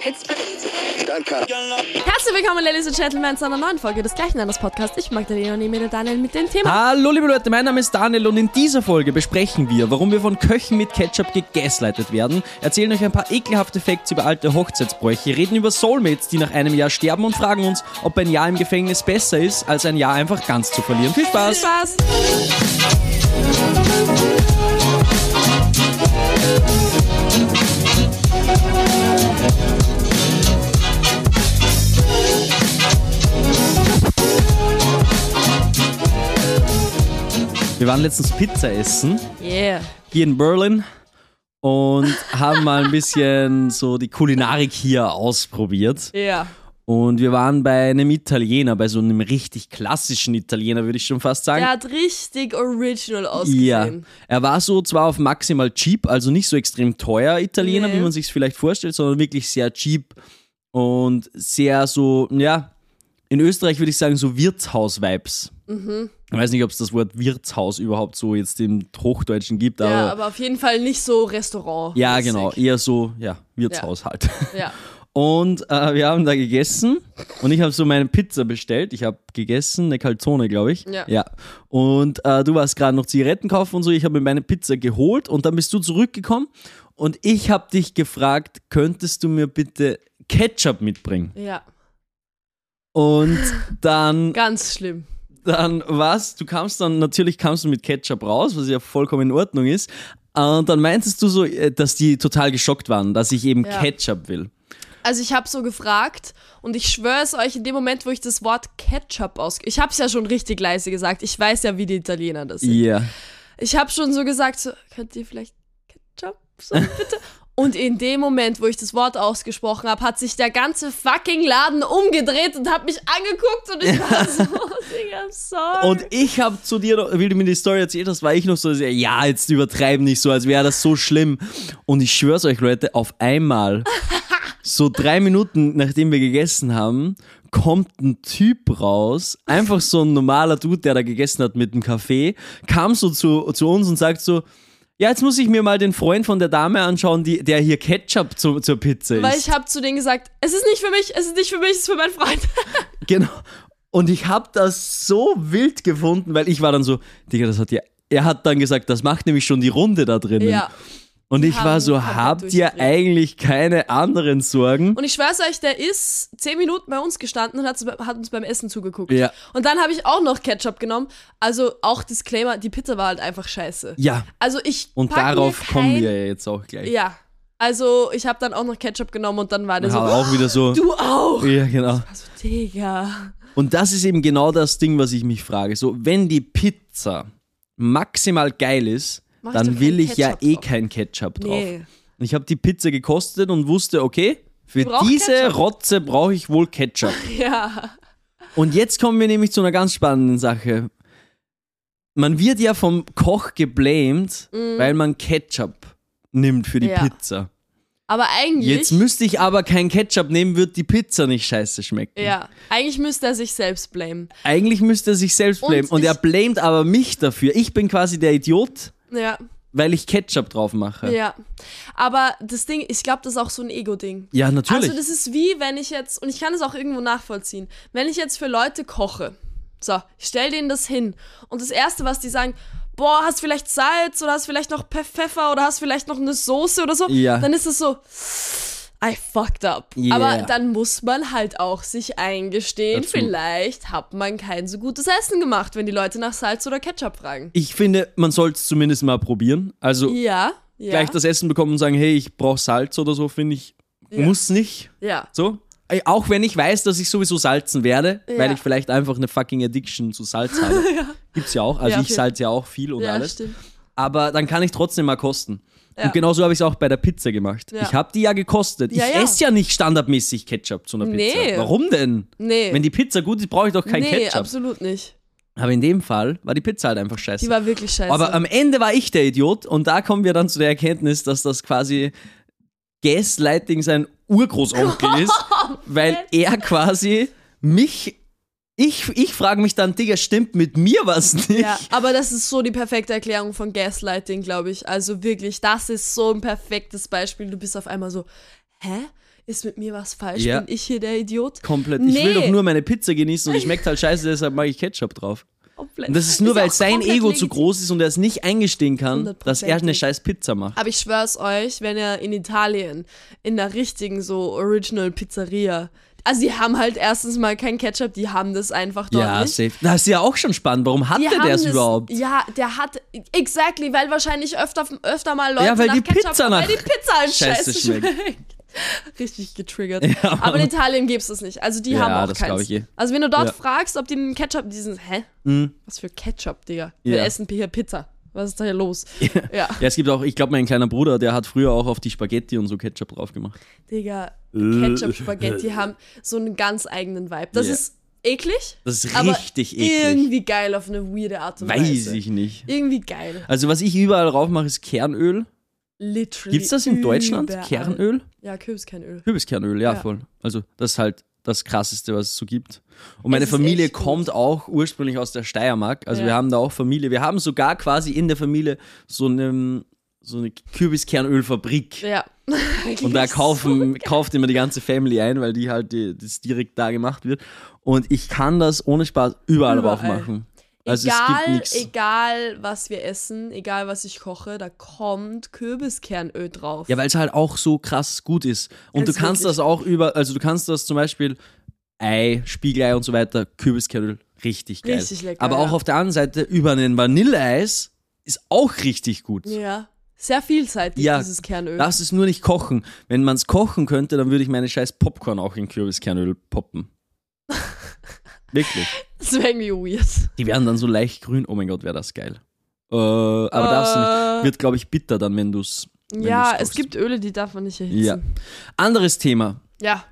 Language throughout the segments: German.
Pittsburgh. Herzlich willkommen, Ladies and Gentlemen, zu einer neuen Folge des gleichen Anders Podcasts. Ich mag Magdalena und nehme mir Daniel mit dem Thema. Hallo liebe Leute, mein Name ist Daniel und in dieser Folge besprechen wir, warum wir von Köchen mit Ketchup gegaslightet werden, erzählen euch ein paar ekelhafte Facts über alte Hochzeitsbräuche, reden über Soulmates, die nach einem Jahr sterben und fragen uns, ob ein Jahr im Gefängnis besser ist, als ein Jahr einfach ganz zu verlieren. Viel Spaß! Viel Spaß! Wir waren letztens Pizza essen Yeah. hier in Berlin und haben mal ein bisschen so die Kulinarik hier ausprobiert. Ja. Und wir waren bei einem Italiener, bei so einem richtig klassischen Italiener, würde ich schon fast sagen. Der hat richtig original Ja, ausgesehen. er war so zwar auf maximal cheap, also nicht so extrem teuer Italiener, Nee. wie man sich vielleicht vorstellt, sondern wirklich sehr cheap und sehr so, ja, in Österreich würde ich sagen so Wirtshaus-Vibes. Mhm. Ich weiß nicht, ob es das Wort Wirtshaus überhaupt so jetzt im Hochdeutschen gibt, aber Ja, ja, aber auf jeden Fall nicht so Restaurant. genau, eher so, ja, Wirtshaus halt. Ja. Und äh, wir haben da gegessen und ich habe so meine Pizza bestellt. Ich habe gegessen, eine Calzone, glaube ich. Ja. ja. Und äh, du warst gerade noch Zigaretten kaufen und so. Ich habe mir meine Pizza geholt und dann bist du zurückgekommen und ich habe dich gefragt, könntest du mir bitte Ketchup mitbringen? Ja. Und dann, Ganz schlimm. Dann was? Du kamst dann, natürlich kamst du mit Ketchup raus, was ja vollkommen in Ordnung ist. Und dann meintest du so, äh, dass die total geschockt waren, dass ich eben Ja. Ketchup will. Also ich habe so gefragt und ich schwöre es euch, in dem Moment, wo ich das Wort Ketchup aus... Ich habe es ja schon richtig leise gesagt. Ich weiß ja, wie die Italiener das sind. Ja. Ich habe schon so gesagt, so, könnt ihr vielleicht Ketchup so bitte? Und in dem Moment, wo ich das Wort ausgesprochen habe, hat sich der ganze fucking Laden umgedreht und hat mich angeguckt und ich war so, Digga, I'm sorry. Und ich habe zu dir, noch, wie du mir die Story erzählt hast, war ich noch so, ja, jetzt übertreiben nicht so, als wäre das so schlimm. Und ich schwör's euch, Leute, auf einmal, so drei Minuten nachdem wir gegessen haben, kommt ein Typ raus, einfach so ein normaler Dude, der da gegessen hat mit dem Kaffee, kam so zu, zu uns und sagt so, ja, jetzt muss ich mir mal den Freund von der Dame anschauen, die, der hier Ketchup zu, zur Pizza ist. Weil ich habe zu denen gesagt, es ist nicht für mich, es ist nicht für mich, es ist für meinen Freund. Genau. Und ich habe das so wild gefunden, weil ich war dann so, Digga, das hat ja. Er hat dann gesagt, das macht nämlich schon die Runde da drinnen. ja. Und ich war so, habt ihr eigentlich keine anderen Sorgen? Und ich schwör's euch, der ist zehn Minuten bei uns gestanden und hat, hat uns beim Essen zugeguckt. Ja. Und dann habe ich auch noch Ketchup genommen. Also auch Disclaimer, die Pizza war halt einfach scheiße. Ja. Also ich Und darauf kein, kommen wir ja jetzt auch gleich. Ja. Also ich habe dann auch noch Ketchup genommen und dann war der so, Hat auch wieder so. du auch. Ja, genau. Also Digga. Und das ist eben genau das Ding, was ich mich frage. So, wenn die Pizza maximal geil ist, Mach dann will ich ja eh drauf. kein Ketchup drauf. Nee. Und ich habe die Pizza gekostet und wusste, okay, für diese Ketchup. Rotze brauche ich wohl Ketchup. Ja. Und jetzt kommen wir nämlich zu einer ganz spannenden Sache. Man wird ja vom Koch geblamed, weil man Ketchup nimmt für die. Ja. Pizza. Aber eigentlich. Jetzt müsste ich aber kein Ketchup nehmen, wird die Pizza nicht scheiße schmecken. ja. Eigentlich müsste er sich selbst blamen. Eigentlich müsste er sich selbst Und blamen. Und, er ich- blamet aber mich dafür. Ich bin quasi der Idiot, Ja. weil ich Ketchup drauf mache. Ja. Aber das Ding, ich glaube, das ist auch so ein Ego-Ding. Ja, natürlich. Also das ist wie, wenn ich jetzt, und ich kann es auch irgendwo nachvollziehen, wenn ich jetzt für Leute koche, so, ich stell denen das hin und das Erste, was die sagen, boah, hast vielleicht Salz oder hast vielleicht noch Pfeffer oder hast vielleicht noch eine Soße oder so, Ja. dann ist es so, I fucked up. Yeah. Aber dann muss man halt auch sich eingestehen, Dazu. vielleicht hat man kein so gutes Essen gemacht, wenn die Leute nach Salz oder Ketchup fragen. ich finde, man soll es zumindest mal probieren. Also Ja, ja. gleich das Essen bekommen und sagen, hey, ich brauche Salz oder so, finde ich, muss nicht. ja. So. Auch wenn ich weiß, dass ich sowieso salzen werde, Ja. weil ich vielleicht einfach eine fucking Addiction zu Salz habe. Gibt's ja auch. Also Ja, ich salze ja auch viel und Ja, alles. stimmt. Aber dann kann ich trotzdem mal kosten. Ja. Und genauso habe ich es auch bei der Pizza gemacht. Ja. Ich habe die ja gekostet. Ja, ich ja. esse ja nicht standardmäßig Ketchup zu einer Pizza. Nee. Warum denn? Nee. Wenn die Pizza gut ist, brauche ich doch kein nee, Ketchup. absolut nicht. Aber in dem Fall war die Pizza halt einfach scheiße. Die war wirklich scheiße. Aber am Ende war ich der Idiot und da kommen wir dann zu der Erkenntnis, dass das quasi Gaslighting sein Urgroßonkel ist, weil er quasi mich, ich, ich frage mich dann, Digga, stimmt mit mir was nicht? Ja, aber das ist so die perfekte Erklärung von Gaslighting, glaube ich. Also wirklich, das ist so ein perfektes Beispiel. Du bist auf einmal so, hä? Ist mit mir was falsch? Ja. Bin ich hier der Idiot? Komplett. Ich will Nee. doch nur meine Pizza genießen und die schmeckt halt scheiße, deshalb mache ich Ketchup drauf. Und das ist nur, ja weil sein Ego zu legitim. groß ist und er es nicht eingestehen kann, dass er eine scheiß Pizza macht. Aber ich schwör's euch, wenn ihr in Italien in der richtigen so Original Pizzeria, also die haben halt erstens mal kein Ketchup, die haben das einfach dort Ja, nicht. safe. Das ist ja auch schon spannend. Warum hat Die der das, überhaupt? Ja, der hat exactly, weil wahrscheinlich öfter, öfter mal Leute Ja, weil nach die Ketchup Pizza nach weil die Pizza halt Scheiße scheiße schmeckt. schmeckt. Richtig getriggert. Ja, Aber in. Italien gibt's das nicht. Also die Ja, haben auch keins. ich eh. Also wenn du dort Ja. fragst, ob die einen Ketchup, die sind, hä? Mhm. Was für Ketchup, Digga? Wir essen hier Pizza. Was ist da hier los? Ja. Ja, es gibt auch, ich glaube, mein kleiner Bruder, der hat früher auch auf die Spaghetti und so Ketchup drauf gemacht. Digga, Äh. Ketchup-Spaghetti haben so einen ganz eigenen Vibe. Das Ja. ist eklig, Das ist aber richtig eklig. irgendwie geil auf eine weirde Art und Weiß Weise. ich nicht. Irgendwie geil. Also, was ich überall drauf mache, ist Kernöl. Literally. Gibt's das in Deutschland? überall. Kernöl? Ja, Kürbiskernöl. Kürbiskernöl, ja, Ja. voll. Also, das ist halt das krasseste, was es so gibt. Und meine Familie kommt auch ursprünglich aus der Steiermark. Also, Ja. wir haben da auch Familie. Wir haben sogar quasi in der Familie so eine, so eine Kürbiskernölfabrik. Ja. Und da So kaufen, geil. kauft immer die ganze Family ein, weil die halt die, das direkt da gemacht wird. Und ich kann das ohne Spaß überall, Überall. drauf machen. Also egal, egal, was wir essen, egal, was ich koche, da kommt Kürbiskernöl drauf. Ja, weil es halt auch so krass gut ist. Und Es du kannst wirklich das auch über, also du kannst das zum Beispiel Ei, Spiegelei und so weiter, Kürbiskernöl, richtig geil. Richtig lecker, Aber auch ja. auf der anderen Seite über einen Vanilleeis ist auch richtig gut. Ja. Sehr vielseitig, Ja, dieses Kernöl. Das ist nur nicht kochen. Wenn man es kochen könnte, dann würde ich meine scheiß Popcorn auch in Kürbiskernöl poppen. Wirklich. Das wäre irgendwie weird. Die werden dann so leicht grün. Oh mein Gott, wäre das geil. Äh, aber darfst du nicht. Äh, Wird, glaube ich, bitter dann, wenn du es. ja, es gibt Öle, die darf man nicht Ja. erhitzen. Anderes Thema. Ja.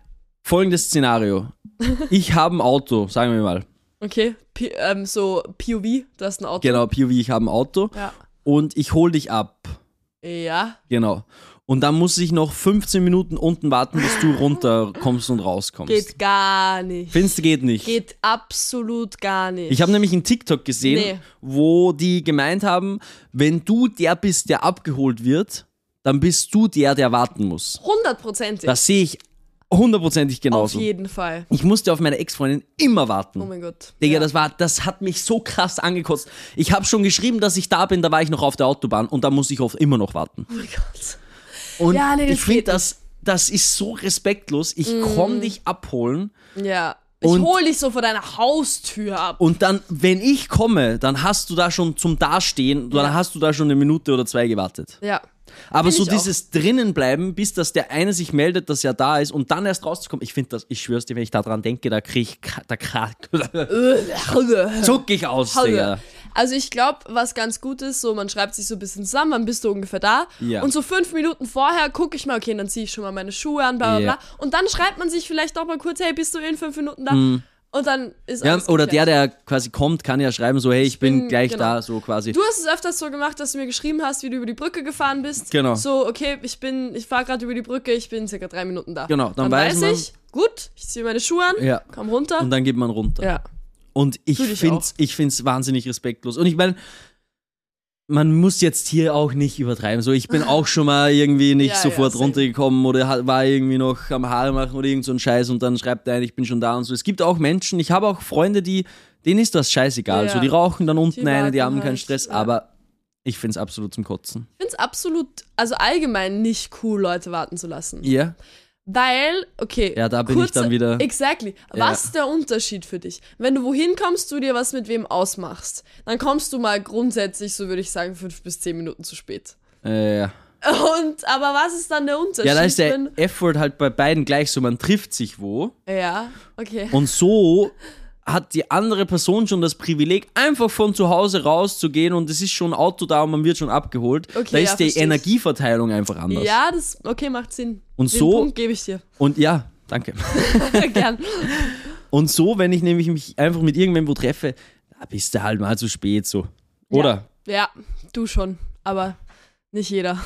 Folgendes Szenario. Ich habe ein Auto, sagen wir mal. Okay. P ähm, so POV, du hast ein Auto. Genau, POV, ich habe ein Auto Ja. und ich hol dich ab. Ja. Genau. Und dann muss ich noch 15 Minuten unten warten, bis du runterkommst und rauskommst. Geht gar nicht. Findest du, geht nicht? Geht absolut gar nicht. Ich habe nämlich einen TikTok gesehen, Nee. wo die gemeint haben, wenn du der bist, der abgeholt wird, dann bist du der, der warten muss. Hundertprozentig. Das sehe ich hundertprozentig Auf genauso. jeden Fall. Ich musste auf meine Ex-Freundin immer warten. Oh mein Gott. Digga, ja. das war, das hat mich so krass angekotzt. Ich habe schon geschrieben, dass ich da bin, da war ich noch auf der Autobahn und da muss ich oft immer noch warten. Oh mein Gott. Und Ja, nee, ich finde das, das ist so respektlos. Ich komm dich abholen Ja. Ich Und- hol dich so vor deiner Haustür ab. und dann, wenn ich komme, dann hast du da schon zum Dastehen, dann Ja. hast du da schon eine Minute oder zwei gewartet. Ja. Aber so dieses drinnenbleiben, bis dass der eine sich meldet, dass er da ist und dann erst rauszukommen, ich finde das, ich schwör's dir, wenn ich da dran denke, da krieg ich, da zuck ich aus, Digga. Also ich glaube, was ganz gut ist, so man schreibt sich so ein bisschen zusammen, wann bist du ungefähr da? Ja. Und so fünf Minuten vorher gucke ich mal, okay, dann ziehe ich schon mal meine Schuhe an, bla bla Ja. bla. Und dann schreibt man sich vielleicht noch mal kurz, hey, bist du in fünf Minuten da? Und dann ist Mhm. Ja, alles oder der, geklärt. der quasi kommt, kann ja schreiben, so, hey, ich bin, bin- gleich genau. da, so quasi. Du hast es öfters so gemacht, dass du mir geschrieben hast, wie du über die Brücke gefahren bist. Genau. So, okay, ich bin, ich fahre gerade über die Brücke, ich bin circa drei Minuten da. Genau, dann dann weiß ich, gut, ich ziehe meine Schuhe an, Ja. komm runter. Und dann geht man runter. ja. Und ich finde auch. ich find's wahnsinnig respektlos. Und ich meine, man muss jetzt hier auch nicht übertreiben. So, ich bin auch schon mal irgendwie nicht Ja, ja, sofort same. runtergekommen oder war irgendwie noch am Haare machen oder irgend so ein Scheiß und dann schreibt der ein, ich bin schon da und so. Es gibt auch Menschen, ich habe auch Freunde, die, denen ist das scheißegal. Ja. So, die rauchen dann unten Die eine, die haben keinen halt, Stress, ja. aber ich finde es absolut zum Kotzen. Ich finde es absolut, also allgemein nicht cool, Leute warten zu lassen. Ja? Weil, okay. Ja, da bin ich dann wieder- Exactly. Ja. Was ist der Unterschied für dich? Wenn du wohin kommst, du dir was mit wem ausmachst, dann kommst du mal grundsätzlich, so würde ich sagen, fünf bis zehn Minuten zu spät. Äh, ja. Und, aber was ist dann der Unterschied? ja, da ist der Effort halt bei beiden gleich so, man trifft sich wo. ja, okay. Und so hat die andere Person schon das Privileg, einfach von zu Hause rauszugehen und es ist schon ein Auto da und man wird schon abgeholt. Okay, da ist ja, die versteh ich. Energieverteilung einfach anders. Ja, das, okay, macht Sinn. Und Den so- Punkt gebe ich dir. Und ja, danke. Gern. Und so, wenn ich nämlich mich einfach mit irgendwem wo treffe, da bist du halt mal zu spät so. Oder? Ja, du schon, aber nicht jeder.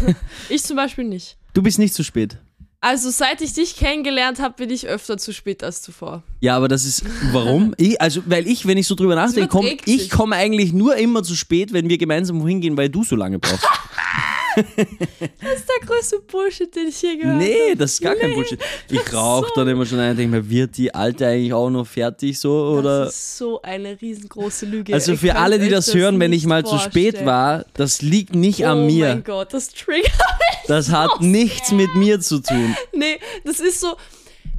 ich zum Beispiel nicht. Du bist nicht zu spät. Also seit ich dich kennengelernt habe, bin ich öfter zu spät als zuvor. Ja, aber das ist, warum? ich, also, weil ich, wenn ich so drüber nachdenke, komm, ich komme eigentlich nur immer zu spät, wenn wir gemeinsam wohin gehen, weil du so lange brauchst. das ist der größte Bullshit, den ich je gehört habe. Nee, das ist gar kein Bullshit. Ich rauche so- dann immer schon ein und denke mir, wird die Alte eigentlich auch noch fertig so? Oder? Das ist so eine riesengroße Lüge. Also für alle, die euch das hören, wenn ich mal zu spät vorstellen. war, das liegt nicht oh an mein mir. Gott, das triggert Das hat nichts mit mir zu tun. Nee, das ist so.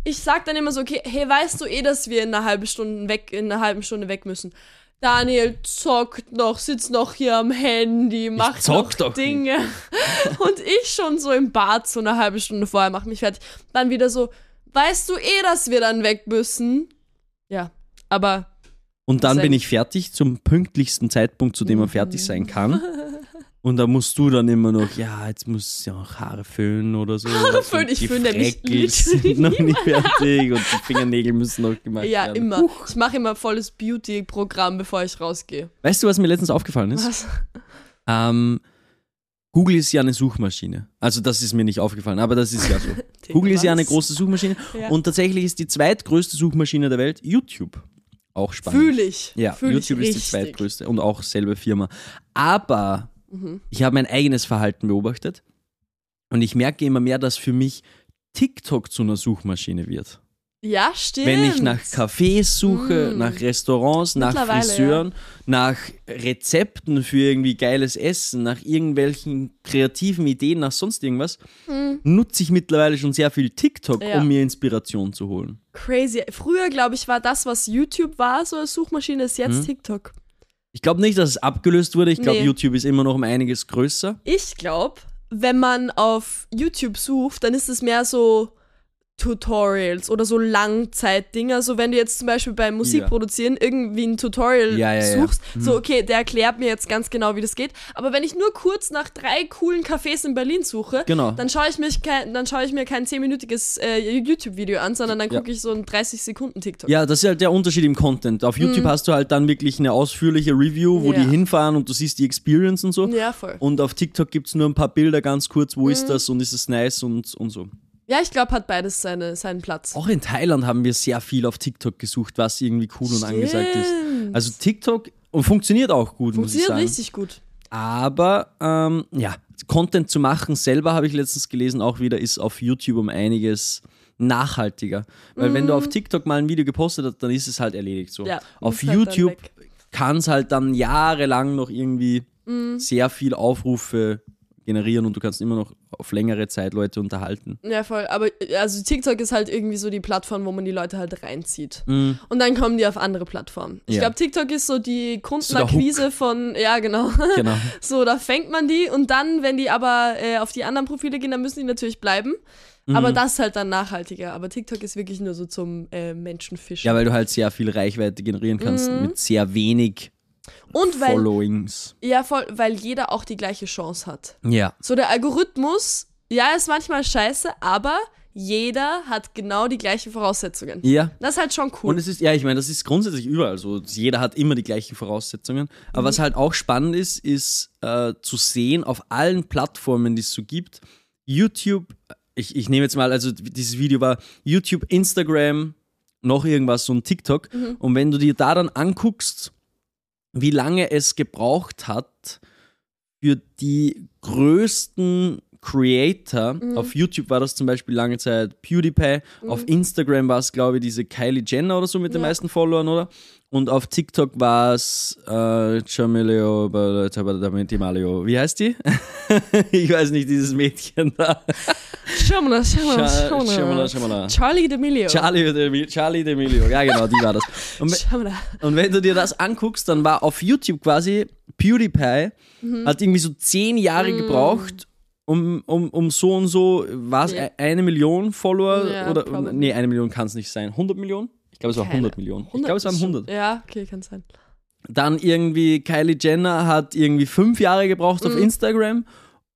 Ich sag dann immer so, okay, hey, weißt du eh, dass wir in einer halben Stunde weg, in einer halben Stunde weg müssen? Daniel zockt noch, sitzt noch hier am Handy, macht noch doch Dinge. Und ich schon so im Bad so eine halbe Stunde vorher, mach mich fertig. Dann wieder so, weißt du eh, dass wir dann weg müssen? Ja, aber Und dann bin ich fertig zum pünktlichsten Zeitpunkt, zu dem man fertig sein kann. Und da musst du dann immer noch, ja, jetzt muss ja noch Haare föhnen oder so. Haare föhnen, ich föhne nämlich literally noch nicht fertig und die Fingernägel müssen noch gemacht ja, werden. immer. Ich mache immer volles Beauty-Programm, bevor ich rausgehe. Weißt du, was mir letztens aufgefallen ist? Was? Ähm, Google ist ja eine Suchmaschine. Also das ist mir nicht aufgefallen, aber das ist ja so. Google ist ja eine große Suchmaschine Ja. und tatsächlich ist die zweitgrößte Suchmaschine der Welt YouTube. Auch spannend. Fühle ich. Ja, Fühl ich YouTube ist die zweitgrößte und auch selbe Firma. Aber Mhm. ich habe mein eigenes Verhalten beobachtet und ich merke immer mehr, dass für mich TikTok zu einer Suchmaschine wird. Ja, stimmt. Wenn ich nach Cafés suche, Mm. nach Restaurants, nach Friseuren, nach Rezepten für irgendwie geiles Essen, nach irgendwelchen kreativen Ideen, nach sonst irgendwas, nutze ich mittlerweile schon sehr viel TikTok. Ja. um mir Inspiration zu holen. Crazy. Früher, glaube ich, war das, was YouTube war, so als Suchmaschine, ist jetzt Mhm. TikTok. Ich glaube nicht, dass es abgelöst wurde. Ich glaube, Nee. YouTube ist immer noch um einiges größer. Ich glaube, wenn man auf YouTube sucht, dann ist es mehr so Tutorials oder so Langzeitdinger. So wenn du jetzt zum Beispiel beim Musik Ja. produzieren irgendwie ein Tutorial Ja, ja, suchst, so okay, der erklärt mir jetzt ganz genau, wie das geht. Aber wenn ich nur kurz nach drei coolen Cafés in Berlin suche, Genau. dann schaue ich, mich kein, dann schaue ich mir kein 10-minütiges äh, YouTube-Video an, sondern dann gucke ich so ein 30-Sekunden-TikTok. Ja, das ist halt der Unterschied im Content. Auf YouTube hast du halt dann wirklich eine ausführliche Review, wo Mhm. Die hinfahren und du siehst die Experience und so. Ja, voll. Und auf TikTok gibt es nur ein paar Bilder ganz kurz, wo Mhm. ist das und ist es nice und, und so. Ja, ich glaube, hat beides seine, seinen Platz. Auch in Thailand haben wir sehr viel auf TikTok gesucht, was irgendwie cool und angesagt ist. Stimmt. Also TikTok und funktioniert auch gut, muss ich Funktioniert sagen. richtig gut. Aber ähm, ja, Content zu machen selber, habe ich letztens gelesen, auch wieder ist auf YouTube um einiges nachhaltiger. Weil wenn du auf TikTok mal ein Video gepostet hast, dann ist es halt erledigt so. Mhm. Ja, auf halt YouTube kann es halt dann jahrelang noch irgendwie Mhm. sehr viel Aufrufe generieren und du kannst immer noch auf längere Zeit Leute unterhalten. Ja, voll. Aber also TikTok ist halt irgendwie so die Plattform, wo man die Leute halt reinzieht. Mhm. Und dann kommen die auf andere Plattformen. Ich Ja. glaube, TikTok ist so die Kundenakquise von, ja, genau. Genau. So, da fängt man die und dann, wenn die aber äh, auf die anderen Profile gehen, dann müssen die natürlich bleiben. Mhm. Aber das ist halt dann nachhaltiger. Aber TikTok ist wirklich nur so zum äh, Menschenfischen. Ja, weil du halt sehr viel Reichweite generieren kannst Mhm. mit sehr wenig und weil, Followings. ja, voll, weil jeder auch die gleiche Chance hat. Ja. So, der Algorithmus, ja, ist manchmal scheiße, aber jeder hat genau die gleichen Voraussetzungen. Ja. Das ist halt schon cool. Und es ist, ja, ich meine, das ist grundsätzlich überall so. Jeder hat immer die gleichen Voraussetzungen. Aber Mhm. was halt auch spannend ist, ist äh, zu sehen auf allen Plattformen, die es so gibt. YouTube, ich, ich nehme jetzt mal, also dieses Video war YouTube, Instagram, noch irgendwas, so ein TikTok. Mhm. Und wenn du dir da dann anguckst, wie lange es gebraucht hat für die größten Creator, Mhm. auf YouTube war das zum Beispiel lange Zeit PewDiePie, auf Instagram war es, glaube ich, diese Kylie Jenner oder so mit den Ja. meisten Followern, oder? Und auf TikTok war es äh, Malio. Wie heißt die? ich weiß nicht, dieses Mädchen da. Mal. schau mal. Charlie D'Amelio. Charlie D'Amelio, Charlie D'Amelio, ja genau, die war das. Und, und wenn du dir das anguckst, dann war auf YouTube quasi PewDiePie, Mhm. hat irgendwie so zehn Jahre gebraucht, um, um, um so und so, war es Ja. eine Million Follower? Ja, oder probably. Nee, eine Million kann es nicht sein. 100 Millionen? Ich glaube, es war Keine. 100 Millionen. Ich glaube, es waren ist schon- 100. Ja, okay, kann sein. Dann irgendwie Kylie Jenner hat irgendwie fünf Jahre gebraucht Mhm. auf Instagram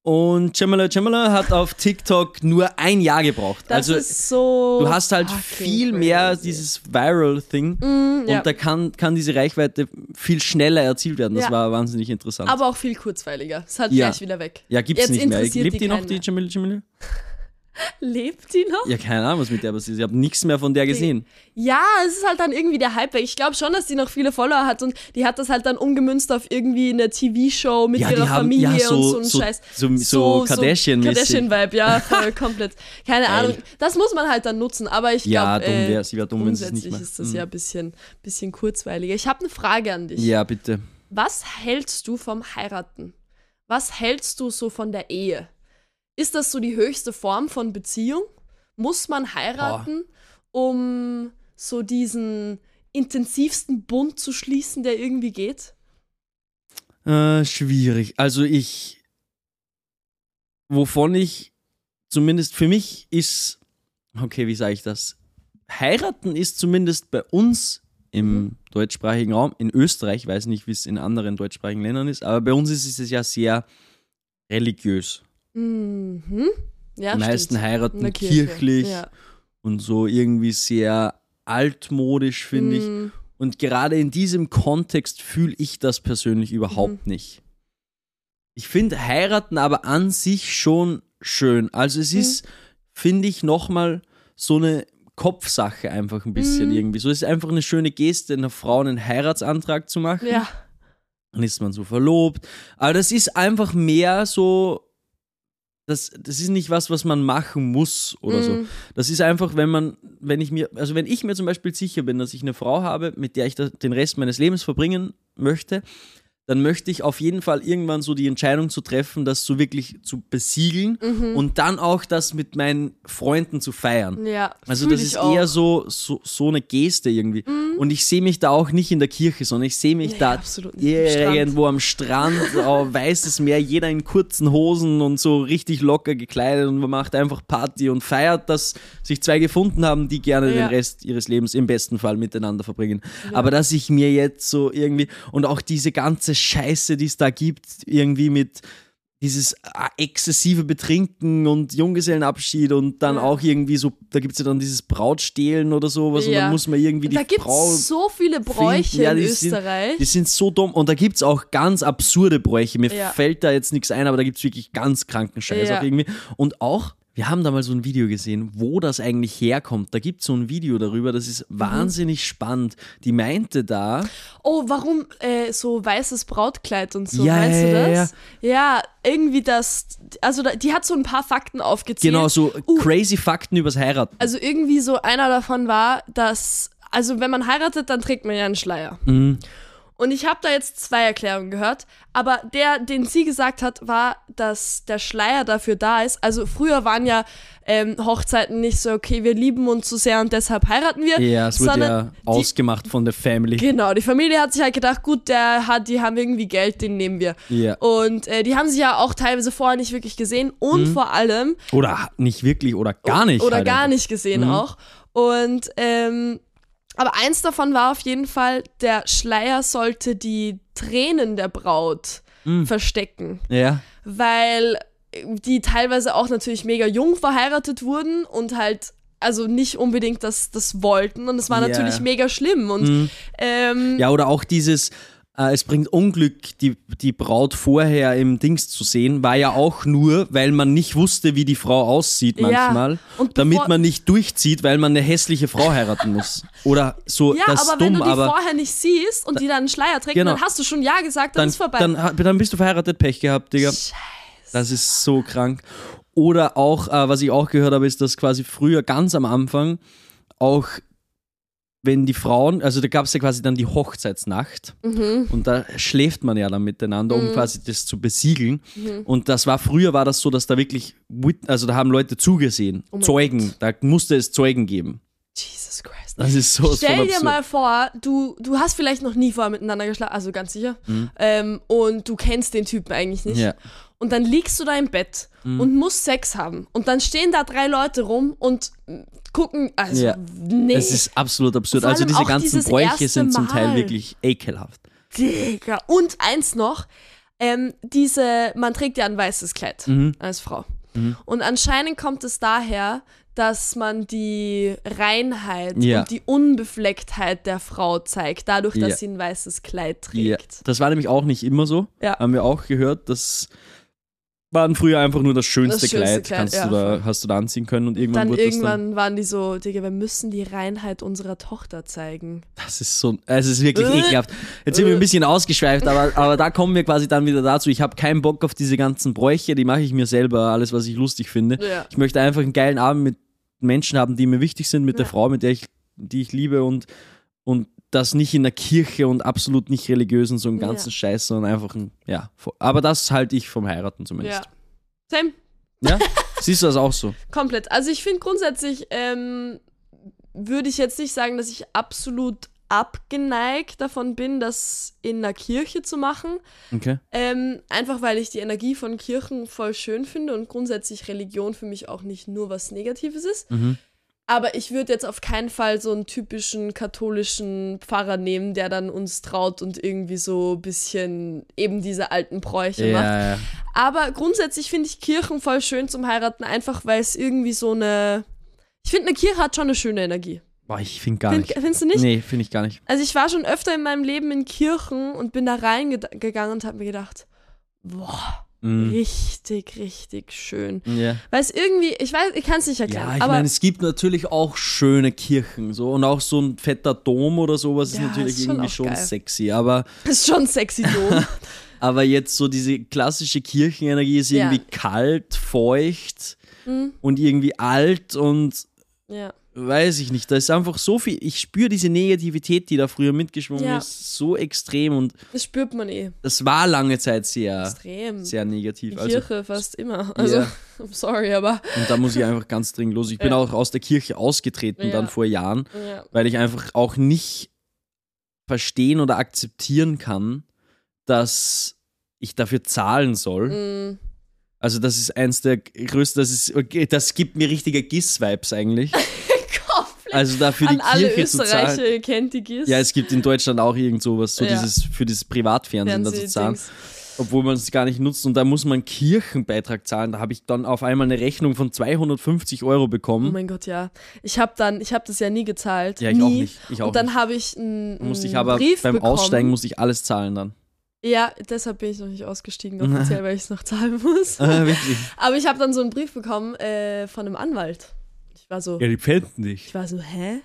und Jamala Jamala hat auf TikTok nur ein Jahr gebraucht. Das also ist so. du hast halt viel mehr crazy. dieses Viral-Thing Mm, ja. und da kann, kann diese Reichweite viel schneller erzielt werden. Das Ja. war wahnsinnig interessant. Aber auch viel kurzweiliger. Es hat Ja. gleich wieder weg. ja, gibt's jetzt nicht mehr. Lebt die noch, die mehr. Jamila Jamila? Lebt die noch? Ja, keine Ahnung, was mit der passiert ist. Ich habe nichts mehr von der gesehen. Ja, es ist halt dann irgendwie der Hype weg. Ich glaube schon, dass die noch viele Follower hat und die hat das halt dann umgemünzt auf irgendwie eine TV-Show mit Ja, ihrer haben- Familie ja, so- und so einen so- Scheiß. so- so Kardashian-mäßig. Kardashian-Vibe, ja, voll komplett. Keine Geil. Ahnung. Das muss man halt dann nutzen, aber ich Ja, glaube, dumm äh, wär- sie wär dumm, wenn sie es nicht grundsätzlich macht. ist das Mhm. ja ein bisschen, bisschen kurzweiliger. Ich habe eine Frage an dich. Ja, bitte. Was hältst du vom Heiraten? Was hältst du so von der Ehe? Ist das so die höchste Form von Beziehung? Muss man heiraten, um so diesen intensivsten Bund zu schließen, der irgendwie geht? Äh, schwierig. Also ich, wovon ich, zumindest für mich ist, okay, wie sage ich das? Heiraten ist zumindest bei uns im Mhm. deutschsprachigen Raum, in Österreich, ich weiß nicht, wie es in anderen deutschsprachigen Ländern ist, aber bei uns ist es ja sehr religiös. Mhm. Ja, Die meisten stimmt. Heiraten kirchlich Ja. und so irgendwie sehr altmodisch, finde ich. Mhm. Und gerade in diesem Kontext fühle ich das persönlich überhaupt nicht. Ich finde heiraten aber an sich schon schön. Also es ist, finde ich, nochmal so eine Kopfsache einfach ein bisschen Mhm. irgendwie. So es ist einfach eine schöne Geste, einer Frau einen Heiratsantrag zu machen. Ja. Dann ist man so verlobt. Aber das ist einfach mehr so, das, das ist nicht was, was man machen muss oder so. Mhm. Das ist einfach, wenn man, wenn ich mir, also wenn ich mir zum Beispiel sicher bin, dass ich eine Frau habe, mit der ich da, den Rest meines Lebens verbringen möchte, dann möchte ich auf jeden Fall irgendwann so die Entscheidung zu treffen, das so wirklich zu besiegeln Mhm. und dann auch das mit meinen Freunden zu feiern. Ja. Also das ist auch. Mhm. eher so, so, so eine Geste irgendwie. Und ich sehe mich da auch nicht in der Kirche, sondern ich sehe mich Nee, da absolut irgendwo am Strand, oh, weißes Meer, jeder in kurzen Hosen und so richtig locker gekleidet und man macht einfach Party und feiert, dass sich zwei gefunden haben, die gerne Ja. den Rest ihres Lebens im besten Fall miteinander verbringen. Aber dass ich mir jetzt so irgendwie und auch diese ganze Scheiße, die es da gibt, irgendwie mit dieses äh, exzessive Betrinken und Junggesellenabschied und dann Ja. auch irgendwie so, da gibt es ja dann dieses Brautstehlen oder sowas und Ja. dann muss man irgendwie die da gibt Frau es so viele Bräuche. Ja, in die sind- Österreich. die sind so dumm und da gibt es auch ganz absurde Bräuche. Mir fällt da jetzt nichts ein, aber da gibt es wirklich ganz kranken Scheiß auch irgendwie. Und auch, wir haben da mal so ein Video gesehen, wo das eigentlich herkommt. Da gibt es so ein Video darüber, das ist Mhm. wahnsinnig spannend. Die meinte da, Oh, warum äh, so weißes Brautkleid und so, Ja, du ja, ja, das? Ja, irgendwie das, also da, die hat so ein paar Fakten aufgezählt. genau, so Uh. crazy Fakten übers Heiraten. Also irgendwie so einer davon war, dass, also wenn man heiratet, dann trägt man ja einen Schleier. Mhm. Und ich habe da jetzt zwei Erklärungen gehört, aber der, den sie gesagt hat, war, dass der Schleier dafür da ist. Also früher waren ja ähm, Hochzeiten nicht so, okay, wir lieben uns so sehr und deshalb heiraten wir. Ja, es wurde sondern ja die, ausgemacht von der Family. Genau, die Familie hat sich halt gedacht, gut, der hat, die haben irgendwie Geld, den nehmen wir. Ja. Und äh, die haben sich ja auch teilweise vorher nicht wirklich gesehen und vor allem Oder nicht wirklich oder gar nicht. oder halt gar einfach. nicht gesehen Mhm. auch. Und ähm, aber eins davon war auf jeden Fall, der Schleier sollte die Tränen der Braut Mhm. verstecken, Ja. weil die teilweise auch natürlich mega jung verheiratet wurden und halt also nicht unbedingt das, das wollten und es war Ja. natürlich mega schlimm und Mhm. ähm, Ja, oder auch dieses, es bringt Unglück, die, die Braut vorher im Dings zu sehen, war ja auch nur, weil man nicht wusste, wie die Frau aussieht Ja, manchmal, und damit man nicht durchzieht, weil man eine hässliche Frau heiraten muss. Oder so, ja, das ist aber wenn dumm, du die aber vorher nicht siehst und die dann einen Schleier trägt, Genau. dann hast du schon Ja gesagt, dann, dann, ist vorbei. dann, dann bist du verheiratet, Pech gehabt, Digga. Scheiße. Das ist so krank. Oder auch, äh, was ich auch gehört habe, ist, dass quasi früher ganz am Anfang auch, wenn die Frauen, also da gab es ja quasi dann die Hochzeitsnacht Mhm. und da schläft man ja dann miteinander, um quasi das zu besiegeln. Und das war früher war das so, dass da wirklich, also da haben Leute zugesehen, Oh Zeugen, da musste es Zeugen geben. Jesus Christ. Das ist so Stell dir mal vor, du, du hast vielleicht noch nie vorher miteinander geschlafen, also ganz sicher, ähm, und du kennst den Typen eigentlich nicht. Mhm. Ja. Mhm. Und dann liegst du da im Bett und musst Sex haben. Und dann stehen da drei Leute rum und gucken, also, Ja. nee. Es ist absolut absurd. Also diese ganzen Bräuche sind zum Teil wirklich ekelhaft. Digga. Und eins noch, ähm, diese, man trägt ja ein weißes Kleid Mhm. als Frau. Und anscheinend kommt es daher, dass man die Reinheit Ja. und die Unbeflecktheit der Frau zeigt, dadurch, dass Ja. sie ein weißes Kleid Ja, trägt. das war nämlich auch nicht immer so. Ja. Haben wir auch gehört, dass waren früher einfach nur das schönste, Das schönste Kleid, Kleid, ja, du da, hast du da anziehen können und irgendwann Dann das dann. irgendwann waren die so, Digga, wir müssen die Reinheit unserer Tochter zeigen. Das ist so, es ist wirklich Äh. ekelhaft. Jetzt sind wir ein bisschen ausgeschweift, aber, aber da kommen wir quasi dann wieder dazu. Ich habe keinen Bock auf diese ganzen Bräuche, die mache ich mir selber, alles, was ich lustig finde. Ja. Ich möchte einfach einen geilen Abend mit Menschen haben, die mir wichtig sind, mit der Ja. Frau, mit der ich, die ich liebe und, und das nicht in der Kirche und absolut nicht religiös und so einen ganzen Ja. Scheiß, sondern einfach ein, ja. Aber das halte ich vom Heiraten zumindest. Ja. Same. Ja? Siehst du das auch so? Komplett. Also ich finde grundsätzlich ähm, würde ich jetzt nicht sagen, dass ich absolut abgeneigt davon bin, das in einer Kirche zu machen. Okay. Ähm, einfach weil ich die Energie von Kirchen voll schön finde und grundsätzlich Religion für mich auch nicht nur was Negatives ist. Mhm. Aber ich würde jetzt auf keinen Fall so einen typischen katholischen Pfarrer nehmen, der dann uns traut und irgendwie so ein bisschen eben diese alten Bräuche macht. Ja, ja. Aber grundsätzlich finde ich Kirchen voll schön zum Heiraten, einfach weil es irgendwie so eine. Ich finde, eine Kirche hat schon eine schöne Energie. Boah, ich finde gar Find, nicht. findest du nicht? Nee, finde ich gar nicht. Also ich war schon öfter in meinem Leben in Kirchen und bin da reingegangen und habe mir gedacht, boah, Mhm. richtig, richtig schön. Ja. Weil es irgendwie, ich weiß, ich kann es nicht erklären, Ja, ich aber meine, es gibt natürlich auch schöne Kirchen so und auch so ein fetter Dom oder sowas ist Ja, natürlich ist schon irgendwie schon geil. sexy, aber ist schon sexy Dom. aber jetzt so diese klassische Kirchenenergie ist irgendwie Ja. kalt, feucht Mhm. und irgendwie alt und ja. Weiß ich nicht, da ist einfach so viel, ich spüre diese Negativität, die da früher mitgeschwungen Ja. ist, so extrem und Das spürt man eh. das war lange Zeit sehr Extrem. sehr negativ. Die Also, Kirche fast immer. Also, Ja. I'm sorry, aber. und da muss ich einfach ganz dringend los. Ich bin Ja. auch aus der Kirche ausgetreten Ja. dann vor Jahren. Ja. weil ich einfach auch nicht verstehen oder akzeptieren kann, dass ich dafür zahlen soll. Mm. Also das ist eins der größten, das ist, das gibt mir richtige GIS-Vibes eigentlich. Also dafür die alle Kirche zu zahlen. Kennt die GIS. Ja, es gibt in Deutschland auch irgend sowas, so Ja. dieses für dieses Privatfernsehen da zu zahlen, obwohl man es gar nicht nutzt. Und da muss man Kirchenbeitrag zahlen. Da habe ich dann auf einmal eine Rechnung von 250 Euro Oh bekommen. mein Gott, ja. Ich habe dann, ich habe das ja nie gezahlt. ja, ich nie. auch nicht. Ich auch Und dann habe ich einen, musste ich aber Brief beim bekommen. Aussteigen musste ich alles zahlen dann. Ja, deshalb bin ich noch nicht ausgestiegen offiziell, weil ich es noch zahlen muss. Ah, wirklich. Aber ich habe dann so einen Brief bekommen äh, von einem Anwalt. Ich war so, Ja, die pfänden dich. ich war so, hä?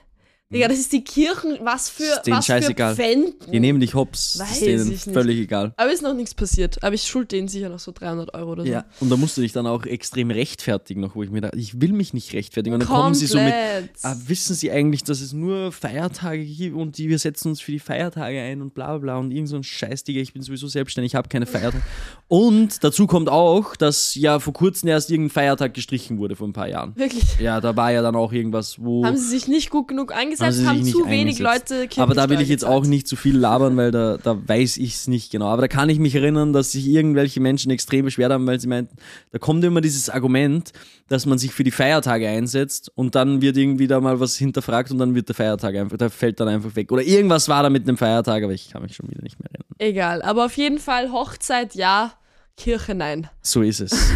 Digga, das ist die Kirchen, was für, Ist denen was scheißegal. für Pfänden. Die nehmen dich hops. Weiß ist denen ich nicht. völlig egal. Aber ist noch nichts passiert. Aber ich schuld denen sicher noch so 300 Euro oder so. Ja. Und da musst du dich dann auch extrem rechtfertigen, noch, wo ich mir dachte, ich will mich nicht rechtfertigen. Und dann kommen sie so mit, Komplett. ah, wissen sie eigentlich, dass es nur Feiertage gibt und die, wir setzen uns für die Feiertage ein und bla bla bla und irgend so ein Scheiß, Digga, ich bin sowieso selbstständig, ich habe keine Feiertage. Und dazu kommt auch, dass ja vor kurzem erst irgendein Feiertag gestrichen wurde, vor ein paar Jahren. Wirklich. Ja, da war ja dann auch irgendwas, wo... Haben sie sich nicht gut genug eingesetzt, sie haben, zu wenig eingesetzt. Leute Aber da will Kirchensteuer ich jetzt gezahlt. auch nicht zu viel labern, weil da, da weiß ich es nicht genau. Aber da kann ich mich erinnern, dass sich irgendwelche Menschen extrem beschwert haben, weil sie meinten, da kommt immer dieses Argument, dass man sich für die Feiertage einsetzt und dann wird irgendwie da mal was hinterfragt und dann wird der Feiertag einfach, der fällt dann einfach weg. Oder irgendwas war da mit dem Feiertag, aber ich kann mich schon wieder nicht mehr erinnern. Egal, aber auf jeden Fall Hochzeit ja, Kirche nein. So ist es.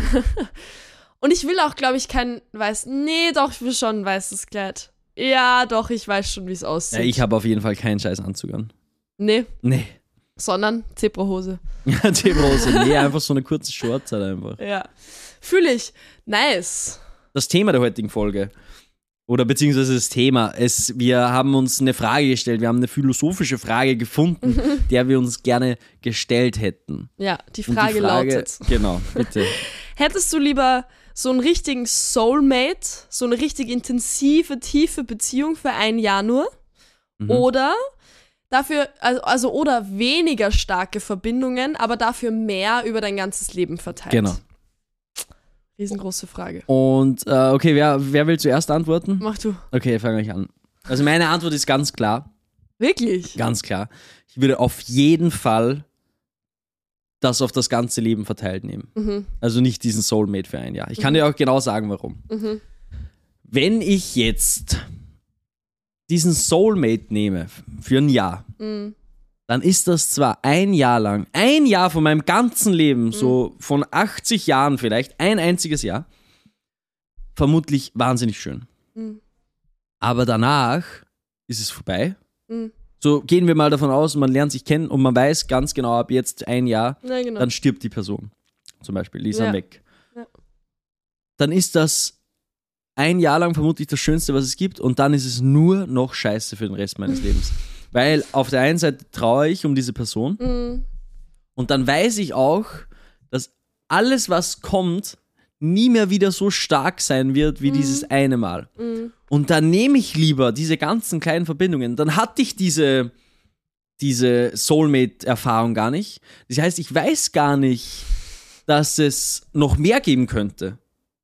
Und ich will auch, glaube ich, kein weiß. Nee, doch, ich will schon ein weißes Kleid. Ja, doch, ich weiß schon, wie es aussieht. ja, ich habe auf jeden Fall keinen scheiß Anzug an. Nee, Nee. sondern Zebrahose. Ja, die Rose. Nee, einfach so eine kurze Shorts halt einfach. Ja. Fühle ich. Nice. das Thema der heutigen Folge. Oder beziehungsweise das Thema. Es, wir haben uns eine Frage gestellt, wir haben eine philosophische Frage gefunden, der wir uns gerne gestellt hätten. Ja, die Und Frage, lautet: Genau, bitte. Hättest du lieber so einen richtigen Soulmate, so eine richtig intensive, tiefe Beziehung für ein Jahr nur? Mhm. Oder dafür, also, also oder weniger starke Verbindungen, aber dafür mehr über dein ganzes Leben verteilt? Genau. Riesengroße Frage. Und äh, okay, wer, wer will zuerst antworten? Mach du. Okay, fange ich an. Also meine Antwort ist ganz klar, Wirklich? ganz klar. Ich würde auf jeden Fall das auf das ganze Leben verteilt nehmen. Mhm. Also nicht diesen Soulmate für ein Jahr. Ich kann dir auch genau sagen, warum. Mhm. Wenn ich jetzt diesen Soulmate nehme für ein Jahr, Mhm. dann ist das zwar ein Jahr lang, ein Jahr von meinem ganzen Leben, so von 80 Jahren vielleicht, ein einziges Jahr, vermutlich wahnsinnig schön. Mhm. Aber danach ist es vorbei. So gehen wir mal davon aus, man lernt sich kennen und man weiß ganz genau, ab jetzt ein Jahr, Ja, genau. dann stirbt die Person. Zum Beispiel, ist Ja. dann weg. dann ist das ein Jahr lang vermutlich das Schönste, was es gibt, und dann ist es nur noch scheiße für den Rest meines Lebens. Weil auf der einen Seite traue ich um diese Person Mhm. und dann weiß ich auch, dass alles, was kommt, nie mehr wieder so stark sein wird wie dieses eine Mal. Und dann nehme ich lieber diese ganzen kleinen Verbindungen. Dann hatte ich diese, diese Soulmate-Erfahrung gar nicht. Das heißt, ich weiß gar nicht, dass es noch mehr geben könnte.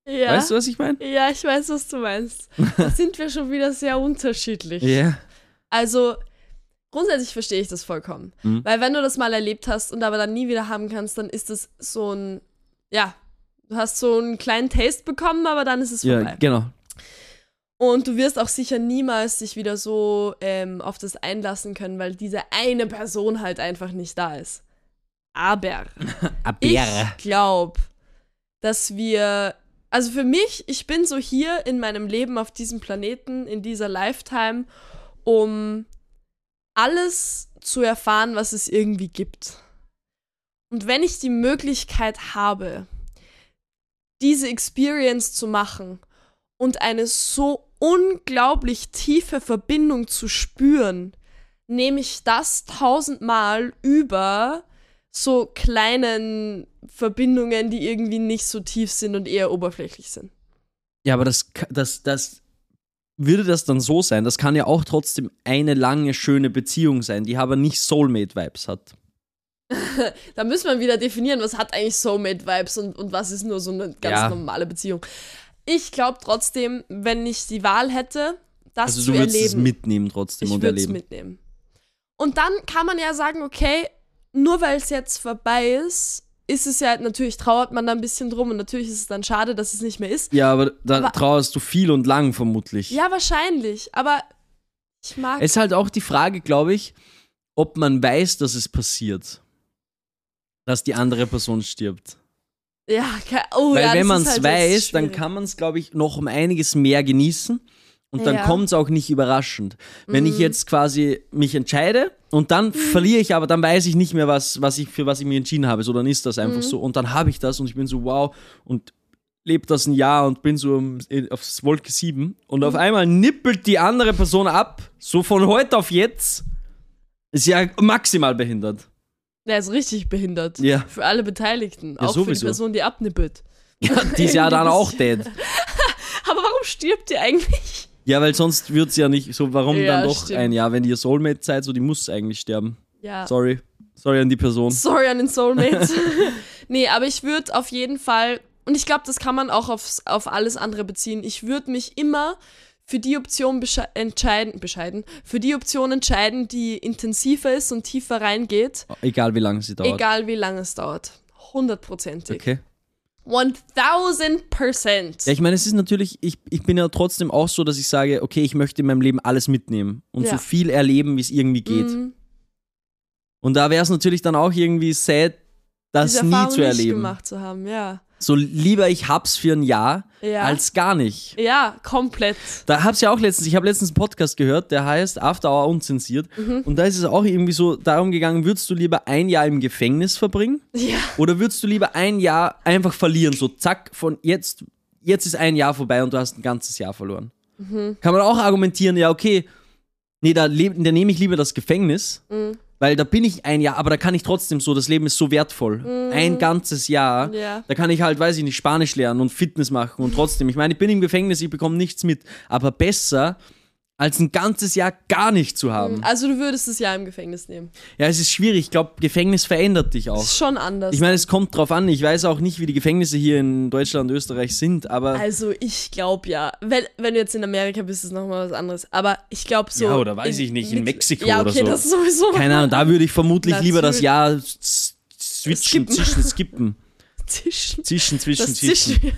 Ja. Weißt du, was ich meine? Ja, ich weiß, was du meinst. Da sind wir schon wieder sehr unterschiedlich. Ja. Also, grundsätzlich verstehe ich das vollkommen. Mhm. Weil wenn du das mal erlebt hast und aber dann nie wieder haben kannst, dann ist das so ein, ja, du hast so einen kleinen Taste bekommen, aber dann ist es vorbei. Ja, genau. Und du wirst auch sicher niemals dich wieder so ähm, auf das einlassen können, weil diese eine Person halt einfach nicht da ist. Aber ich glaube, dass wir, also für mich, ich bin so hier in meinem Leben auf diesem Planeten, in dieser Lifetime, um alles zu erfahren, was es irgendwie gibt. Und wenn ich die Möglichkeit habe, diese Experience zu machen und eine so unglaublich tiefe Verbindung zu spüren, nehme ich das tausendmal über so kleinen Verbindungen, die irgendwie nicht so tief sind und eher oberflächlich sind. Ja, aber das, das, das würde das dann so sein. Das kann ja auch trotzdem eine lange, schöne Beziehung sein, die aber nicht Soulmate-Vibes hat. Da müssen wir wieder definieren, was hat eigentlich Soulmate-Vibes und, und was ist nur so eine ganz Ja. normale Beziehung. Ich glaube trotzdem, wenn ich die Wahl hätte, das Also zu du würdest es erleben, mitnehmen trotzdem ich und erleben. mitnehmen. Und dann kann man ja sagen, okay, nur weil es jetzt vorbei ist, ist es ja natürlich, trauert man da ein bisschen drum und natürlich ist es dann schade, dass es nicht mehr ist. Ja, aber da Aber- trauerst du viel und lang vermutlich. Ja, wahrscheinlich, aber ich mag. Es ist halt auch die Frage, glaube ich, ob man weiß, dass es passiert. Dass die andere Person stirbt. ja, oh, Weil ja, wenn man es halt weiß, dann kann man es, glaube ich, noch um einiges mehr genießen. Und dann Ja. kommt es auch nicht überraschend. Wenn ich Mhm. jetzt quasi mich entscheide und dann verliere ich, aber dann weiß ich nicht mehr, was, was ich, für was ich mich entschieden habe. So, dann ist das einfach Mhm. so. Und dann habe ich das und ich bin so, wow, und lebe das ein Jahr und bin so aufs Wolke 7. Und Mhm. auf einmal nippelt die andere Person ab, so von heute auf jetzt. Ist ja maximal behindert. Der ist richtig behindert. Ja. Für alle Beteiligten. Ja, auch für die sowieso. Person, die abnippelt. Ja, die ist ja dann auch dead. Aber warum stirbt die eigentlich? Ja, weil sonst wird es ja nicht so, warum Ja, dann doch stimmt. ein Jahr, wenn ihr Soulmate seid, so die muss eigentlich sterben. Ja. Sorry. Sorry an die Person. Sorry an den Soulmate. nee, aber ich würde auf jeden Fall, und ich glaube, das kann man auch aufs, auf alles andere beziehen, ich würde mich immer für die Option besche- entscheiden, bescheiden, für die Option entscheiden, die intensiver ist und tiefer reingeht, Egal wie lange sie dauert. egal wie lange es dauert. Hundertprozentig. Okay. 1000 Prozent. Ja, ich meine, es ist natürlich, ich, ich bin ja trotzdem auch so, dass ich sage, okay, ich möchte in meinem Leben alles mitnehmen und Ja. so viel erleben, wie es irgendwie geht. Mhm. Und da wäre es natürlich dann auch irgendwie sad, das Diese nie Erfahrung zu nicht erleben. gemacht zu haben, ja. So lieber ich hab's für ein Jahr Ja. als gar nicht. Ja, komplett. Da hab's ja auch letztens, ich habe letztens einen Podcast gehört, der heißt After Hour unzensiert. Mhm. Und da ist es auch irgendwie so darum gegangen, würdest du lieber ein Jahr im Gefängnis verbringen? Ja. Oder würdest du lieber ein Jahr einfach verlieren? So zack, von jetzt, jetzt ist ein Jahr vorbei und du hast ein ganzes Jahr verloren. Mhm. Kann man auch argumentieren, ja, okay, nee, da, da nehme ich lieber das Gefängnis, Mhm. Weil da bin ich ein Jahr, aber da kann ich trotzdem so, das Leben ist so wertvoll. Ein ganzes Jahr. Ja. Da kann ich halt, weiß ich nicht, Spanisch lernen und Fitness machen und trotzdem. Ich meine, ich bin im Gefängnis, ich bekomme nichts mit. Aber besser, als ein ganzes Jahr gar nicht zu haben. Also du würdest es ja im Gefängnis nehmen. Ja, es ist schwierig. Ich glaube, Gefängnis verändert dich Das auch. ist schon anders. Ich meine, es kommt drauf an. Ich weiß auch nicht, wie die Gefängnisse hier in Deutschland und Österreich sind, aber. Also ich glaube ja, wenn, wenn du jetzt in Amerika bist, ist nochmal was anderes. Aber ich glaube so. Ja, oder weiß ich nicht, in Mexiko ja, oder okay, so. das ist sowieso. Keine Ahnung, da würde ich vermutlich lieber das. Jahr switchen, Skippen. zwischen skippen. Zischen. Zwischen, zwischen, Das zwischen. Zischen.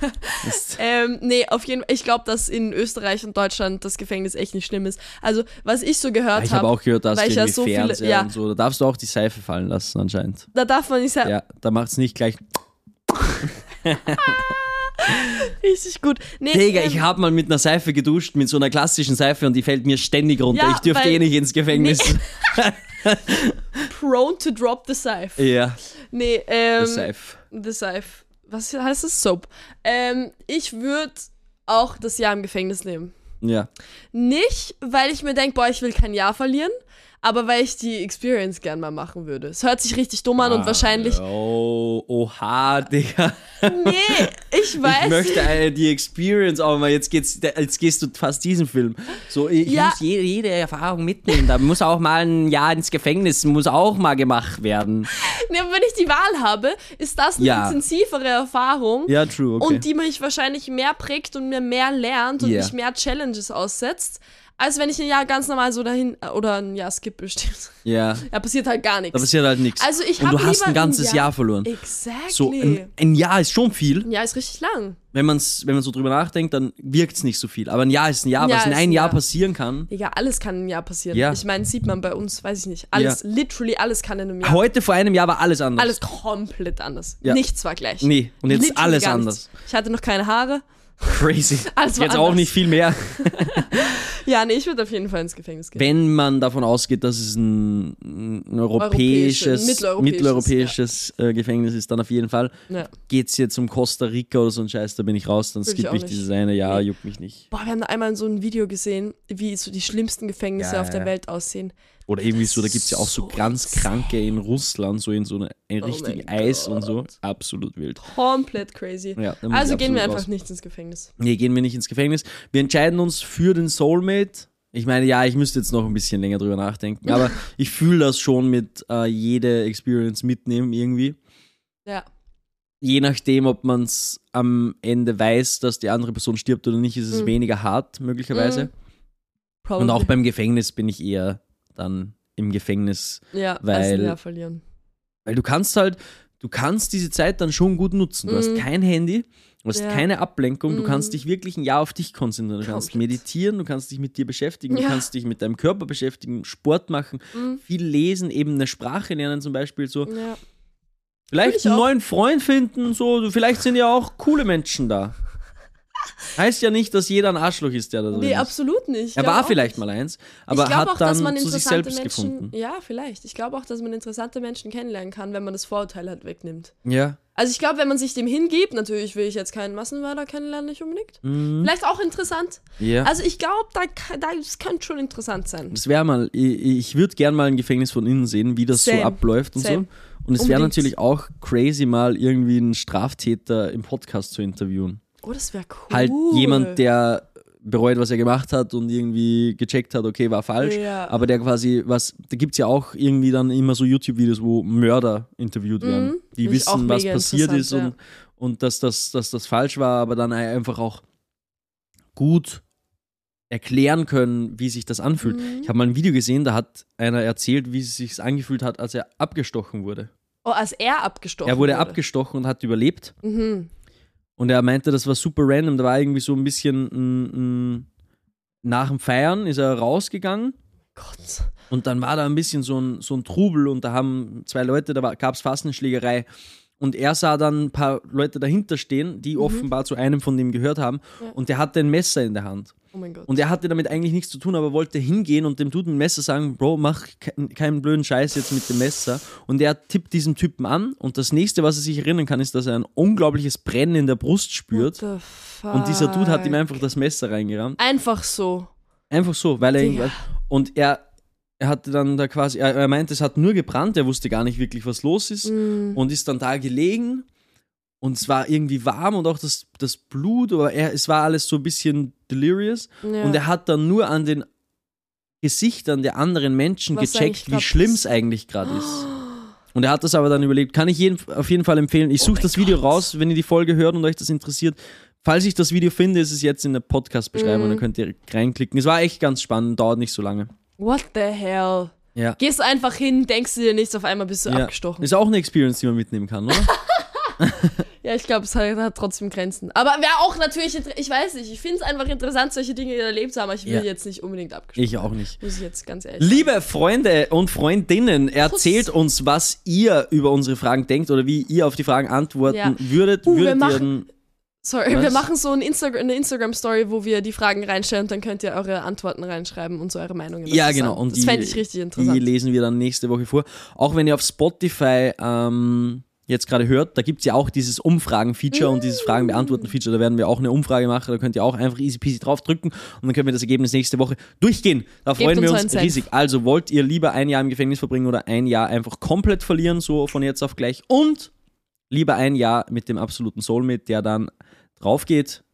ähm, nee, auf jeden Fall. Ich glaube, dass in Österreich und Deutschland das Gefängnis echt nicht schlimm ist. Also, was ich so Ja, gehört ich habe habe, auch gehört, dass ich ja so viele- ja. und so. Da darfst du auch die Seife fallen lassen, anscheinend. da darf man nicht sagen, Ja, da macht's nicht gleich. richtig gut. Nee, Digga, ähm, ich habe mal mit einer Seife geduscht, mit so einer klassischen Seife und die fällt mir ständig runter. Ja, ich dürfte eh nicht ins Gefängnis. prone to drop the Scythe. Ja, Nee, ähm. die Seife. The Scythe. was heißt es? Soap. Ähm, ich würde auch das Jahr im Gefängnis nehmen. Ja. Nicht, weil ich mir denke, boah, ich will kein Jahr verlieren, aber weil ich die Experience gern mal machen würde. Es hört sich richtig dumm an und wahrscheinlich. Oh, oha, Digga. Nee, ich weiß. Ich möchte eine, die Experience auch mal. Jetzt, geht's, jetzt gehst du fast diesen Film. So, ich Ja. muss jede, jede Erfahrung mitnehmen. Da muss auch mal ein Jahr ins Gefängnis, muss auch mal gemacht werden. Nee, aber wenn ich die Wahl habe, ist das eine Ja. intensivere Erfahrung. Ja, true, okay. Und die mich wahrscheinlich mehr prägt und mir mehr lernt und Ja. mich mehr Challenges aussetzt, als wenn ich ein Jahr ganz normal so dahin oder ein Jahr skip bestimmt. ja, Da passiert halt gar da nichts. passiert halt nichts. Also ich Und du hast ein ganzes Jahr, Jahr- verloren. Exactly. So, ein, ein Jahr ist schon viel. ein Jahr ist richtig lang. Wenn, man's, wenn man so drüber nachdenkt, dann wirkt es nicht so viel. Aber ein Jahr ist ein Jahr, Ein was Jahr in ist einem ein Jahr Jahr. passieren kann. Digga, alles kann in einem Jahr passieren. Ja. Ich meine, sieht man bei uns, weiß ich nicht. Alles, literally alles kann in einem Jahr. Heute vor einem Jahr war alles anders. Alles komplett anders. Ja. Nichts war gleich. Nee, und jetzt Literally alles anders. Ich hatte noch keine Haare. Crazy. War jetzt auch anders. nicht viel mehr. Ja, nee, ich würde auf jeden Fall ins Gefängnis gehen. Wenn man davon ausgeht, dass es ein, ein europäisches, Europäische- mitteleuropäisches, mitteleuropäisches äh, Gefängnis ist, dann auf jeden Fall. Ja. Geht es jetzt um Costa Rica oder so ein Scheiß, da bin ich raus, dann ich skippe auch ich nicht. dieses eine Jahr, Nee. juckt mich nicht. Boah, wir haben da einmal so ein Video gesehen, wie so die schlimmsten Gefängnisse Ja, auf der ja. Welt aussehen. Oder irgendwie Das so, da gibt es ja auch so so ganz. Kranke in Russland, so in so eine, ein Oh richtigen Eis und so. Absolut wild. Komplett crazy. Ja, also gehen wir einfach raus. nicht ins Gefängnis. Nee, gehen wir nicht ins Gefängnis. Wir entscheiden uns für den Soulmate. Ich meine, ja, ich müsste jetzt noch ein bisschen länger drüber nachdenken, aber ich fühle das schon mit äh, jede Experience mitnehmen irgendwie. Ja. Je nachdem, ob man es am Ende weiß, dass die andere Person stirbt oder nicht, ist es Mhm. weniger hart, möglicherweise. Mhm. Und auch beim Gefängnis bin ich eher dann im Gefängnis, ja, weil- Jahr verlieren. weil du kannst halt, du kannst diese Zeit dann schon gut nutzen. Du hast Mhm. kein Handy, du hast Ja. keine Ablenkung, du Mhm. kannst dich wirklich ein Jahr auf dich konzentrieren. Du kannst Komplett. meditieren, du kannst dich mit dir beschäftigen, du Ja. kannst dich mit deinem Körper beschäftigen, Sport machen, Mhm. viel lesen, eben eine Sprache lernen zum Beispiel so. Ja. Vielleicht ich einen neuen Freund finden, so, vielleicht sind ja auch coole Menschen da. Heißt ja nicht, dass jeder ein Arschloch ist, der da drin Nee, ist. absolut nicht. Ich Er war vielleicht nicht. mal eins, aber ich glaube hat auch, dass man dann zu sich interessante selbst Menschen, gefunden. Ja, vielleicht. Ich glaube auch, dass man interessante Menschen kennenlernen kann, wenn man das Vorurteil halt wegnimmt. Ja. Also ich glaube, wenn man sich dem hingibt, natürlich will ich jetzt keinen Massenmörder kennenlernen, nicht unbedingt. Mhm. Vielleicht auch interessant. ja. Also ich glaube, da, kann- da, das könnte schon interessant sein. Das wäre mal, ich, ich würde gern mal ein Gefängnis von innen sehen, wie das Same. so abläuft und Same. so. Und es wäre natürlich auch crazy, mal irgendwie einen Straftäter im Podcast zu interviewen. Oh, das wäre cool. Halt jemand, der bereut, was er gemacht hat und irgendwie gecheckt hat, okay, war falsch. Ja. Aber der quasi, was, da gibt es ja auch irgendwie dann immer so YouTube-Videos, wo Mörder interviewt werden, Mhm. die auch wissen, was passiert ist und, interessant, und dass, das, dass das falsch war, aber dann einfach auch gut erklären können, wie sich das anfühlt. Mhm. Ich habe mal ein Video gesehen, da hat einer erzählt, wie es sich angefühlt hat, als er abgestochen wurde. Oh, als er abgestochen er wurde abgestochen und hat überlebt. Mhm. Und er meinte, das war super random. Da war irgendwie so ein bisschen mm, mm, nach dem Feiern ist er rausgegangen Gott. und dann war da ein bisschen so ein, so ein Trubel und da haben zwei Leute, da gab es fast eine Schlägerei. Und er sah dann ein paar Leute dahinter stehen, die offenbar zu einem von dem gehört haben. Mhm. Ja. Und der hatte ein Messer in der Hand. Oh mein Gott. Und er hatte damit eigentlich nichts zu tun, aber wollte hingehen und dem Dude dem Messer sagen, Bro, mach ke- keinen blöden Scheiß jetzt mit dem Messer. Und er tippt diesen Typen an und das nächste, was er sich erinnern kann, ist, dass er ein unglaubliches Brennen in der Brust spürt. Und dieser Dude hat ihm einfach das Messer reingerammt. Einfach so. Einfach so, weil er irgendwas. Und er, er hatte dann da quasi, er, er meinte, es hat nur gebrannt, er wusste gar nicht wirklich, was los ist. Mm. Und ist dann da gelegen. Und es war irgendwie warm und auch das, das Blut, aber er, es war alles so ein bisschen delirious. Ja. Und er hat dann nur an den Gesichtern der anderen Menschen Was gecheckt, wie schlimm es eigentlich gerade ist. Und er hat das aber dann überlebt. Kann ich jeden, auf jeden Fall empfehlen. Ich Oh suche mein das Video Gott. raus, wenn ihr die Folge hört und euch das interessiert. Falls ich das Video finde, ist es jetzt in der Podcast-Beschreibung, Mhm. dann könnt ihr reinklicken. Es war echt ganz spannend, dauert nicht so lange. What the hell? Ja. Gehst einfach hin, denkst du dir nichts, auf einmal bist du Ja. abgestochen. Ist auch eine Experience, die man mitnehmen kann, oder? Ja, ich glaube, es hat, hat trotzdem Grenzen. Aber wäre auch natürlich, ich weiß nicht, ich finde es einfach interessant, solche Dinge erlebt zu haben, aber ich will Ja. jetzt nicht unbedingt abgestochen Ich auch nicht. Muss ich jetzt ganz ehrlich sagen. Liebe Freunde und Freundinnen, erzählt uns, was ihr über unsere Fragen denkt oder wie ihr auf die Fragen antworten Ja. würdet. Uh, wir würdet machen- Sorry, Was? wir machen so ein Insta eine Instagram-Story, wo wir die Fragen reinstellen und dann könnt ihr eure Antworten reinschreiben und so eure Meinungen Ja, genau. sagen. Und das die, fände ich richtig die interessant. lesen wir dann nächste Woche vor. Auch wenn ihr auf Spotify ähm, jetzt gerade hört, da gibt es ja auch dieses Umfragen-Feature und dieses Fragen-Beantworten-Feature. Da werden wir auch eine Umfrage machen. Da könnt ihr auch einfach easy peasy draufdrücken und dann können wir das Ergebnis nächste Woche durchgehen. Da Gebt freuen wir uns einen uns Senf. riesig. Also wollt ihr lieber ein Jahr im Gefängnis verbringen oder ein Jahr einfach komplett verlieren, so von jetzt auf gleich und lieber ein Jahr mit dem absoluten Soulmate, der dann drauf geht.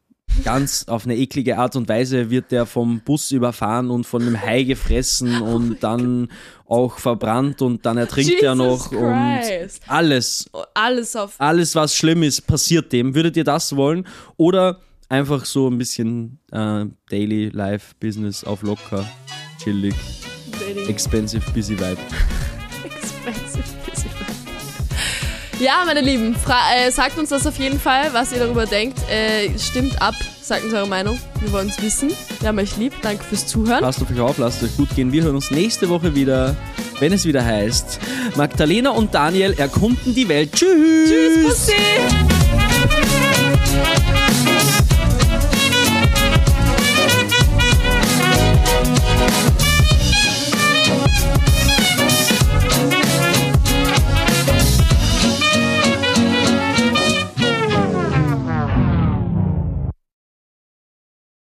Ganz auf eine eklige Art und Weise wird der vom Bus überfahren und von einem Hai gefressen und dann auch verbrannt und dann ertrinkt er noch Jesus und Christ. alles, Alles auf. alles was schlimm ist, passiert dem. Würdet ihr das wollen? Oder einfach so ein bisschen äh, Daily Life Business auf locker, chillig, Dating. expensive, busy Vibe? Ja, meine Lieben, fra äh, sagt uns das auf jeden Fall, was ihr darüber denkt. Äh, stimmt ab, sagt uns eure Meinung. Wir wollen es wissen. Wir haben euch lieb. Danke fürs Zuhören. Passt auf euch auf, lasst euch gut gehen. Wir hören uns nächste Woche wieder, wenn es wieder heißt, Magdalena und Daniel erkunden die Welt. Tschüss! Tschüss, Pussy!